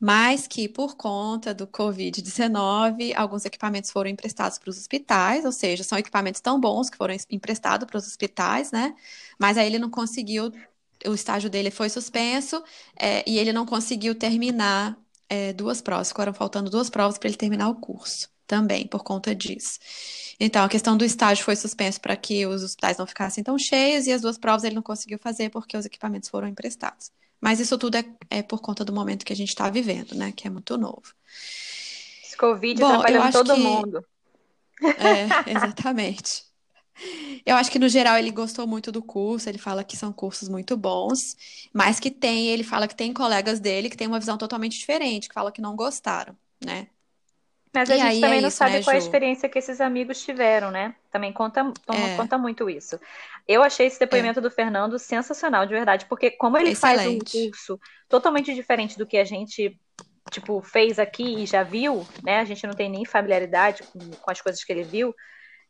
mas que por conta do Covid-19, alguns equipamentos foram emprestados para os hospitais, ou seja, são equipamentos tão bons que foram es- emprestados para os hospitais, né? Mas aí ele não conseguiu, o estágio dele foi suspenso, é, e ele não conseguiu terminar, é, duas provas, ficaram faltando duas provas para ele terminar o curso, também por conta disso. Então, a questão do estágio foi suspenso para que os hospitais não ficassem tão cheios, e as duas provas ele não conseguiu fazer porque os equipamentos foram emprestados. Mas isso tudo é, é por conta do momento que a gente está vivendo, né? Que é muito novo. Esse Covid Bom, atrapalhando todo que. mundo. É, exatamente. Eu acho que no geral ele gostou muito do curso, ele fala que são cursos muito bons, mas que tem, ele fala que tem colegas dele que têm uma visão totalmente diferente, que falam que não gostaram, né? Mas a E gente aí é também não isso, sabe né, qual é a experiência que esses amigos tiveram, né? Também conta, É, conta muito isso. Eu achei esse é, depoimento do Fernando sensacional, de verdade, porque como ele faz um excelente. curso totalmente diferente do que a gente, tipo, fez aqui e já viu, né? A gente não tem nem familiaridade com, com as coisas que ele viu,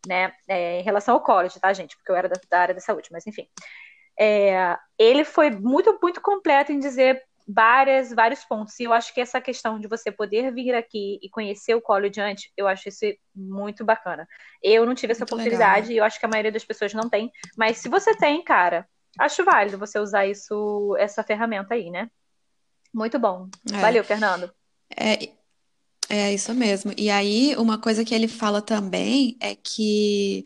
né? É, em relação ao college, tá, gente? Porque eu era da, da área da saúde, mas enfim. É, ele foi muito, muito completo em dizer várias, vários pontos. E eu acho que essa questão de você poder vir aqui e conhecer o college antes, eu acho isso muito bacana. Eu não tive essa Muito legal. oportunidade e eu acho que a maioria das pessoas não tem. Mas se você tem, cara, acho válido você usar isso, essa ferramenta aí, né? Muito bom. É, Valeu, Fernando. é, é isso mesmo. E aí, uma coisa que ele fala também é que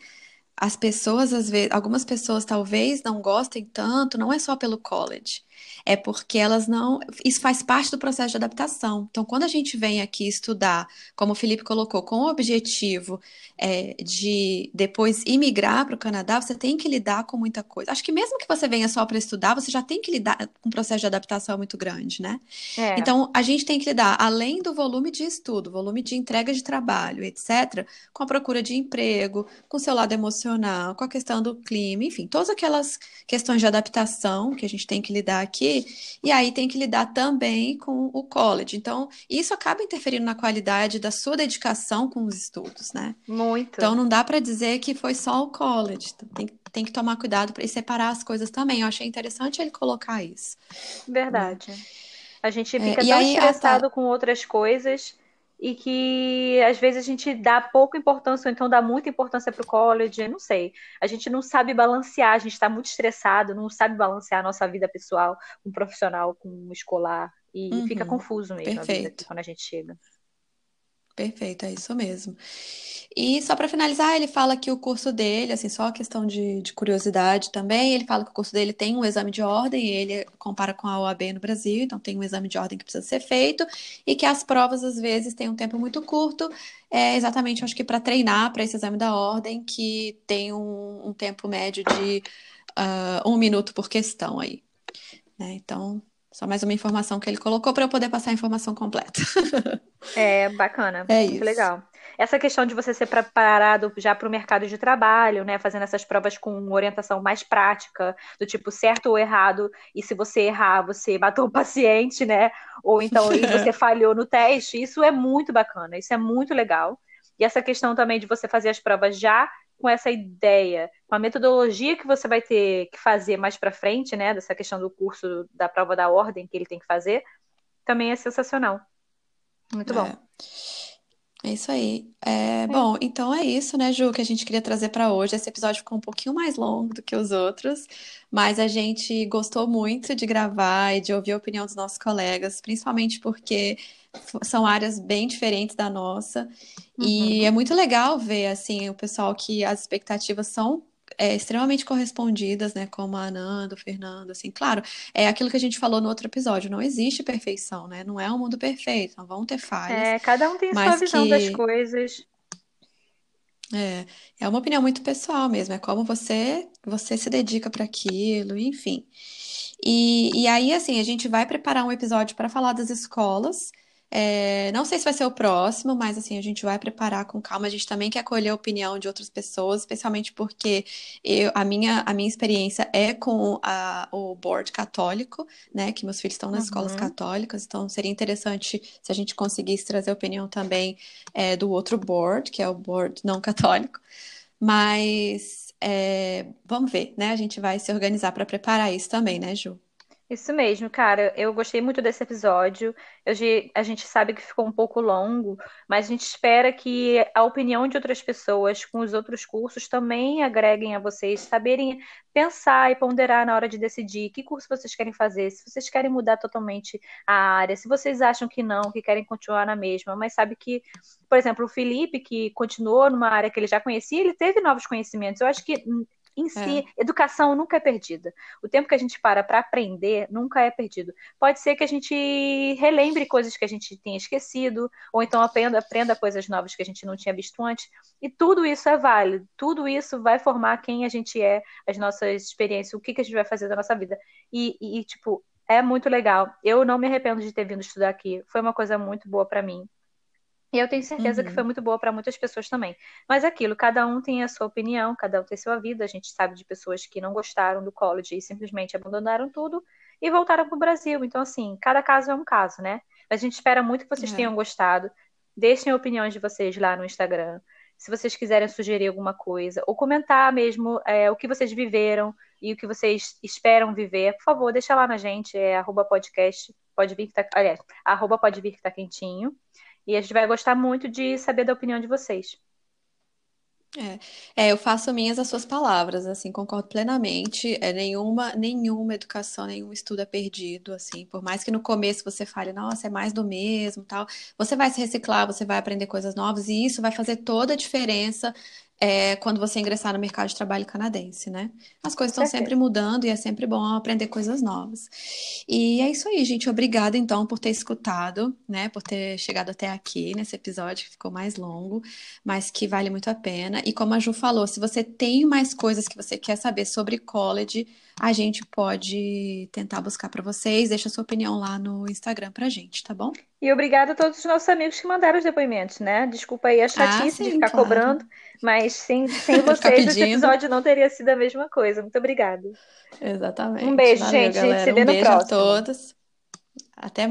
as pessoas, às vezes, algumas pessoas talvez não gostem tanto, não é só pelo college, é porque elas não. Isso faz parte do processo de adaptação. Então, quando a gente vem aqui estudar, como o Felipe colocou, com o objetivo é, de depois imigrar para o Canadá, você tem que lidar com muita coisa. Acho que mesmo que você venha só para estudar, você já tem que lidar com um processo de adaptação muito grande, né? É. Então, a gente tem que lidar, além do volume de estudo, volume de entrega de trabalho, etc., com a procura de emprego, com o seu lado emocional, com a questão do clima, enfim, todas aquelas questões de adaptação que a gente tem que lidar aqui, e aí tem que lidar também com o college. Então, isso acaba interferindo na qualidade da sua dedicação com os estudos, né? Muito. Então, não dá para dizer que foi só o college. Tem, tem que tomar cuidado para separar as coisas também. Eu achei interessante ele colocar isso. Verdade. Né? A gente é, fica é, tão aí, estressado com outras coisas e que às vezes a gente dá pouca importância, ou então dá muita importância para o college, não sei. A gente não sabe balancear, a gente está muito estressado, não sabe balancear a nossa vida pessoal com profissional, com escolar, e uhum, fica confuso mesmo perfeito. a vida quando a gente chega. Perfeito, é isso mesmo. E só para finalizar, ele fala que o curso dele, assim, só questão de, de, curiosidade também, ele fala que o curso dele tem um exame de ordem, ele compara com a OAB no Brasil, então tem um exame de ordem que precisa ser feito, e que as provas, às vezes, têm um tempo muito curto, é exatamente, acho que para treinar para esse exame da ordem, que tem um, um tempo médio de uh, um minuto por questão aí. Né? Então, só mais uma informação que ele colocou para eu poder passar a informação completa. é, bacana. É muito isso. legal. Essa questão de você ser preparado já para o mercado de trabalho, né? Fazendo essas provas com orientação mais prática, do tipo certo ou errado, e se você errar, você matou o paciente, né? Ou então você falhou no teste, isso é muito bacana, isso é muito legal. E essa questão também de você fazer as provas já com essa ideia, com a metodologia que você vai ter que fazer mais para frente, né, dessa questão do curso da prova da ordem que ele tem que fazer, também é sensacional. Muito bom. É. É isso aí. É, é. Bom, então é isso, né, Ju, que a gente queria trazer para hoje. Esse episódio ficou um pouquinho mais longo do que os outros, mas a gente gostou muito de gravar e de ouvir a opinião dos nossos colegas, principalmente porque são áreas bem diferentes da nossa. Uhum. E é muito legal ver, assim, o pessoal que as expectativas são é, extremamente correspondidas, né? Como a Ananda, o Fernando, assim, claro, é aquilo que a gente falou no outro episódio, não existe perfeição, né? Não é um mundo perfeito, não vão ter falhas. É, cada um tem sua visão que... das coisas. É, é uma opinião muito pessoal mesmo, é como você você se dedica para aquilo, enfim. E, e aí, assim, a gente vai preparar um episódio para falar das escolas, é, não sei se vai ser o próximo, mas assim, a gente vai preparar com calma. A gente também quer acolher a opinião de outras pessoas, especialmente porque eu, a, minha, a minha experiência é com a, o board católico, né? Que meus filhos estão nas uhum. escolas católicas, então seria interessante se a gente conseguisse trazer a opinião também é, do outro board, que é o board não católico. Mas é, vamos ver, né? A gente vai se organizar para preparar isso também, né, Ju? Isso mesmo, cara. Eu gostei muito desse episódio. A gente sabe que ficou um pouco longo, mas a gente espera que a opinião de outras pessoas com os outros cursos também agreguem a vocês saberem pensar e ponderar na hora de decidir que curso vocês querem fazer, se vocês querem mudar totalmente a área, se vocês acham que não, que querem continuar na mesma, mas sabe que, por exemplo, o Felipe, que continuou numa área que ele já conhecia, ele teve novos conhecimentos. Eu acho que em si, é. educação nunca é perdida. O tempo que a gente para para aprender nunca é perdido. Pode ser que a gente relembre coisas que a gente tenha esquecido, ou então aprenda, aprenda coisas novas que a gente não tinha visto antes. E tudo isso é válido. Tudo isso vai formar quem a gente é, as nossas experiências, o que, que a gente vai fazer da nossa vida. E, e, e tipo, é muito legal. Eu não me arrependo de ter vindo estudar aqui. Foi uma coisa muito boa para mim. E eu tenho certeza uhum. que foi muito boa para muitas pessoas também. Mas aquilo, cada um tem a sua opinião, cada um tem sua vida. A gente sabe de pessoas que não gostaram do college e simplesmente abandonaram tudo e voltaram para o Brasil. Então, assim, cada caso é um caso, né? A gente espera muito que vocês é. tenham gostado. Deixem opiniões de vocês lá no Instagram. Se vocês quiserem sugerir alguma coisa, ou comentar mesmo é, o que vocês viveram e o que vocês esperam viver, por favor, deixa lá na gente, é arroba podcast, pode vir que tá, aliás, arroba pode vir que tá quentinho. E a gente vai gostar muito de saber da opinião de vocês. É, é, eu faço minhas as suas palavras, assim, concordo plenamente. É, nenhuma, nenhuma educação, nenhum estudo é perdido, assim. Por mais que no começo você fale, nossa, é mais do mesmo, tal. Você vai se reciclar, você vai aprender coisas novas e isso vai fazer toda a diferença é, quando você ingressar no mercado de trabalho canadense, né? As coisas estão sempre mudando e é sempre bom aprender coisas novas. E é isso aí, gente. Obrigada, então, por ter escutado, né? Por ter chegado até aqui nesse episódio que ficou mais longo, mas que vale muito a pena. E como a Ju falou, se você tem mais coisas que você quer saber sobre college, a gente pode tentar buscar para vocês. Deixa sua opinião lá no Instagram pra gente, tá bom? E obrigada a todos os nossos amigos que mandaram os depoimentos, né? Desculpa aí a chatice de sim, ficar claro. cobrando, mas sem, sem vocês esse episódio não teria sido a mesma coisa. Muito obrigada. Exatamente. Um beijo, Valeu, gente. A gente se galera. vê Um no beijo a próximo. todos. Até mais.